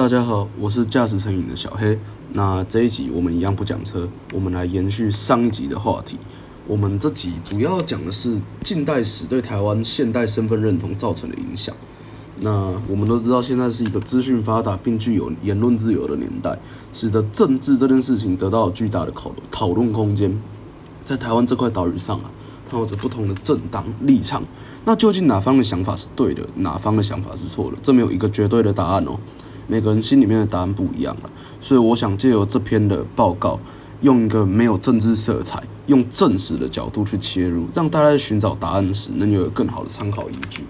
大家好，我是驾驶成瘾的小黑。那这一集我们一样不讲车，我们来延续上一集的话题。我们这集主要讲的是近代史对台湾现代身份认同造成的影响。那我们都知道，现在是一个资讯发达并具有言论自由的年代，使得政治这件事情得到巨大的讨讨论空间。在台湾这块岛屿上啊，它有着不同的政党立场。那究竟哪方的想法是对的，哪方的想法是错的？这没有一个绝对的答案哦。每个人心里面的答案不一样了。所以我想借由这篇的报告，用一个没有政治色彩、用正史的角度去切入，让大家在寻找答案时能有更好的参考依据。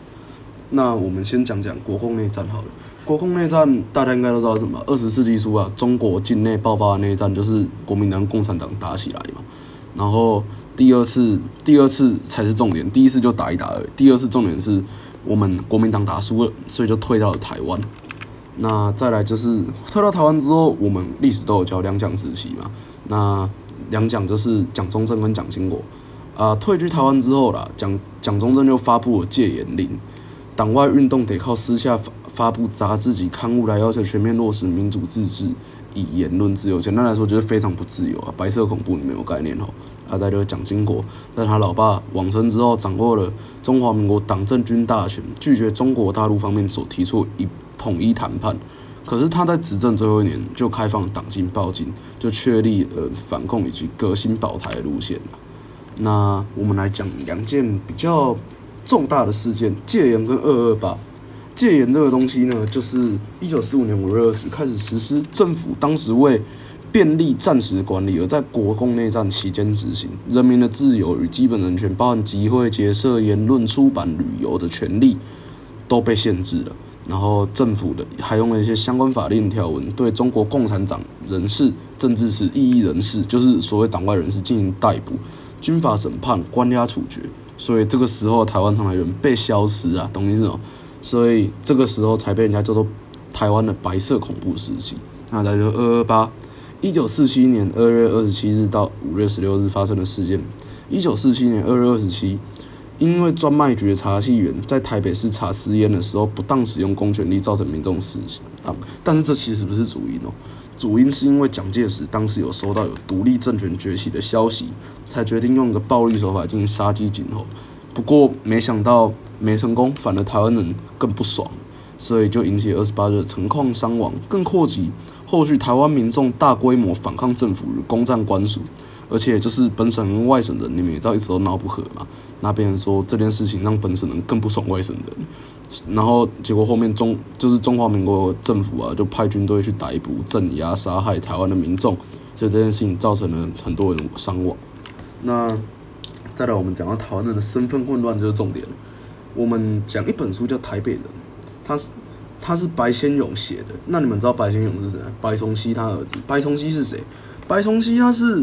那我们先讲讲国共内战好了。国共内战大家应该都知道什么？二十世纪初啊，中国境内爆发的内战就是国民党、共产党打起来嘛。然后第二次，第二次才是重点。第一次就打一打而已。第二次重点是我们国民党打输了，所以就退到了台湾。那再来就是退到台湾之后，我们历史都有教两蒋时期嘛。那两蒋就是蒋中正跟蒋经国啊。退居台湾之后啦，蒋蒋中正就发布了戒严令，党外运动得靠私下发发布杂志及刊物来要求全面落实民主自治，以言论自由。简单来说就是非常不自由啊，白色恐怖你没有概念哦。啊，再就是蒋经国，在他老爸往生之后，掌握了中华民国党政军大权，拒绝中国大陆方面所提出一。统一谈判，可是他在执政最后一年就开放党禁报禁，就确立呃反共以及革新保台的路线了。那我们来讲两件比较重大的事件：戒严跟二二八。戒严这个东西呢，就是一九四五年五月二十开始实施，政府当时为便利暂时管理，而在国共内战期间执行。人民的自由与基本人权，包含集会、结社、言论、出版、旅游的权利，都被限制了。然后政府的还用了一些相关法令条文，对中国共产党人士、政治是异议人士，就是所谓党外人士进行逮捕、军法审判、关押处决。所以这个时候台湾台人被消失啊，懂意思吗？所以这个时候才被人家叫做台湾的白色恐怖时期。那大家就二二八，一九四七年二月二十七日到五月十六日发生的事件。一九四七年二月二十七。因为专卖局的查缉员在台北市查私烟的时候不当使用公权力，造成民众死伤。但是这其实不是主因哦，主因是因为蒋介石当时有收到有独立政权崛起的消息，才决定用一个暴力手法进行杀鸡儆猴。不过没想到没成功，反而台湾人更不爽，所以就引起二十八日的成矿伤亡，更扩及后续台湾民众大规模反抗政府与攻占官署。而且就是本省外省人，你们也知道一直都闹不和嘛。那边人说这件事情让本省人更不爽外省人，然后结果后面中就是中华民国政府啊，就派军队去逮捕、镇压、杀害台湾的民众，所以这件事情造成了很多人伤亡。那再来，我们讲到台湾人的身份混乱就是重点了。我们讲一本书叫《台北人》，他是他是白先勇写的。那你们知道白先勇是谁？白崇禧他儿子。白崇禧是谁？白崇禧他是。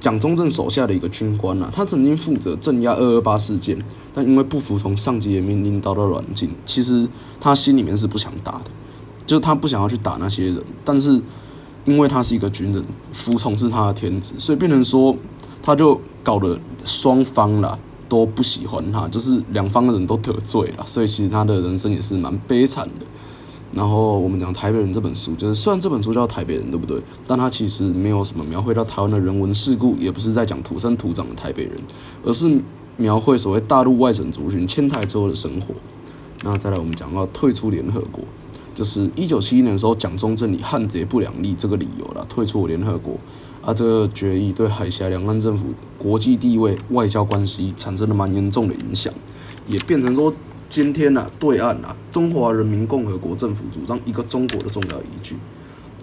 蒋中正手下的一个军官啊，他曾经负责镇压二二八事件，但因为不服从上级的命令，遭到软禁。其实他心里面是不想打的，就是他不想要去打那些人，但是因为他是一个军人，服从是他的天职，所以变成说他就搞得双方啦都不喜欢他，就是两方的人都得罪了，所以其实他的人生也是蛮悲惨的。然后我们讲《台北人》这本书，就是虽然这本书叫《台北人》，对不对？但它其实没有什么描绘到台湾的人文事故，也不是在讲土生土长的台北人，而是描绘所谓大陆外省族群迁台之后的生活。那再来，我们讲到退出联合国，就是一九七一年的时候，蒋中正以汉贼不两立这个理由啦，退出联合国。啊，这个决议对海峡两岸政府国际地位、外交关系产生了蛮严重的影响，也变成说。今天呐，对岸呐，中华人民共和国政府主张一个中国的重要依据。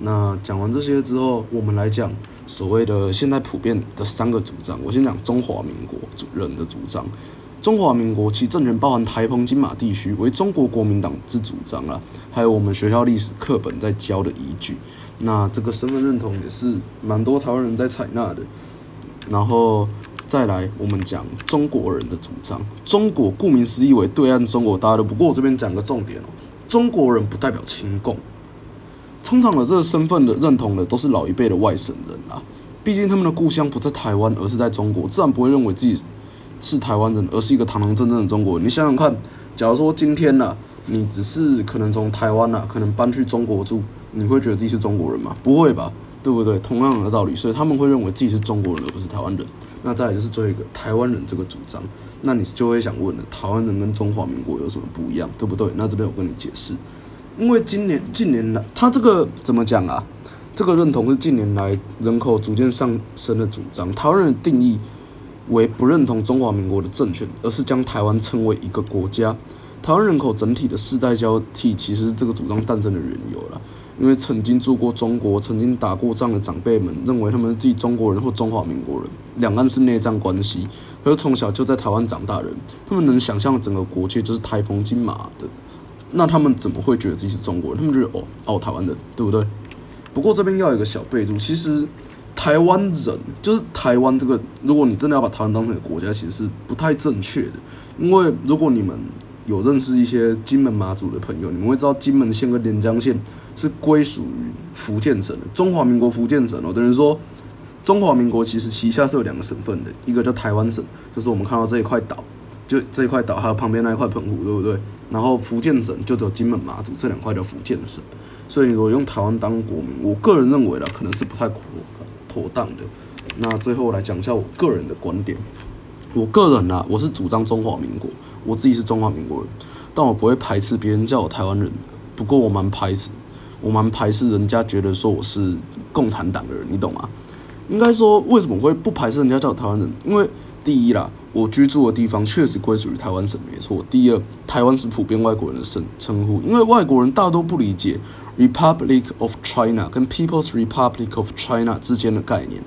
那讲完这些之后，我们来讲所谓的现在普遍的三个主张。我先讲中华民国主人的主张。中华民国其政权包含台澎金马地区为中国国民党之主张啊，还有我们学校历史课本在教的依据。那这个身份认同也是蛮多台湾人在采纳的。然后。再来，我们讲中国人的主张。中国顾名思义为对岸中国大陆。不过我这边讲个重点哦，中国人不代表亲共。通常的这个身份的认同的都是老一辈的外省人啊，毕竟他们的故乡不在台湾，而是在中国，自然不会认为自己是台湾人，而是一个堂堂正正的中国人。你想想看，假如说今天呢，你只是可能从台湾呐，可能搬去中国住，你会觉得自己是中国人吗？不会吧，对不对？同样的道理，所以他们会认为自己是中国人而不是台湾人。那再来就是最后一个台湾人这个主张，那你就会想问了，台湾人跟中华民国有什么不一样，对不对？那这边我跟你解释，因为今年近年来，他这个怎么讲啊？这个认同是近年来人口逐渐上升的主张。台湾人的定义为不认同中华民国的政权，而是将台湾称为一个国家。台湾人口整体的世代交替，其实这个主张诞生的缘由了。因为曾经住过中国、曾经打过仗的长辈们，认为他们自己中国人或中华民国人，两岸是内战关系。而从小就在台湾长大人，他们能想象整个国界就是台澎金马的，那他们怎么会觉得自己是中国人？他们觉得哦哦台湾人，对不对？不过这边要有一个小备注，其实台湾人就是台湾这个，如果你真的要把台湾当成一个国家，其实是不太正确的。因为如果你们有认识一些金门马祖的朋友，你们会知道金门县跟连江县是归属于福建省的中华民国福建省哦。等于说，中华民国其实旗下是有两个省份的，一个叫台湾省，就是我们看到这一块岛，就这一块岛还有旁边那一块澎湖，对不对？然后福建省就只有金门马祖这两块叫福建省。所以如果用台湾当国民，我个人认为呢，可能是不太妥妥当的。那最后来讲一下我个人的观点，我个人呢，我是主张中华民国。我自己是中华民国人，但我不会排斥别人叫我台湾人。不过我蛮排斥，我蛮排斥人家觉得说我是共产党的人，你懂吗？应该说为什么会不排斥人家叫我台湾人？因为第一啦，我居住的地方确实归属于台湾省，没错。第二，台湾是普遍外国人的称称呼，因为外国人大多不理解 Republic of China 跟 People's Republic of China 之间的概念，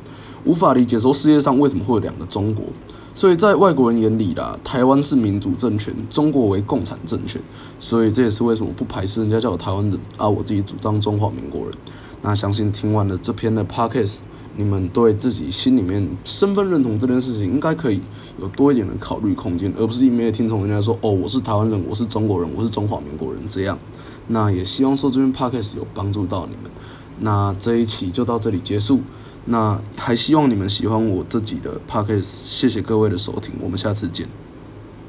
无法理解说世界上为什么会有两个中国。所以在外国人眼里啦，台湾是民主政权，中国为共产政权。所以这也是为什么不排斥人家叫我台湾人啊，我自己主张中华民国人。那相信听完了这篇的 podcast，你们对自己心里面身份认同这件事情，应该可以有多一点的考虑空间，而不是一面听从人家说哦，我是台湾人，我是中国人，我是中华民国人这样。那也希望说这篇 podcast 有帮助到你们。那这一期就到这里结束。那还希望你们喜欢我自己的 podcast，谢谢各位的收听，我们下次见。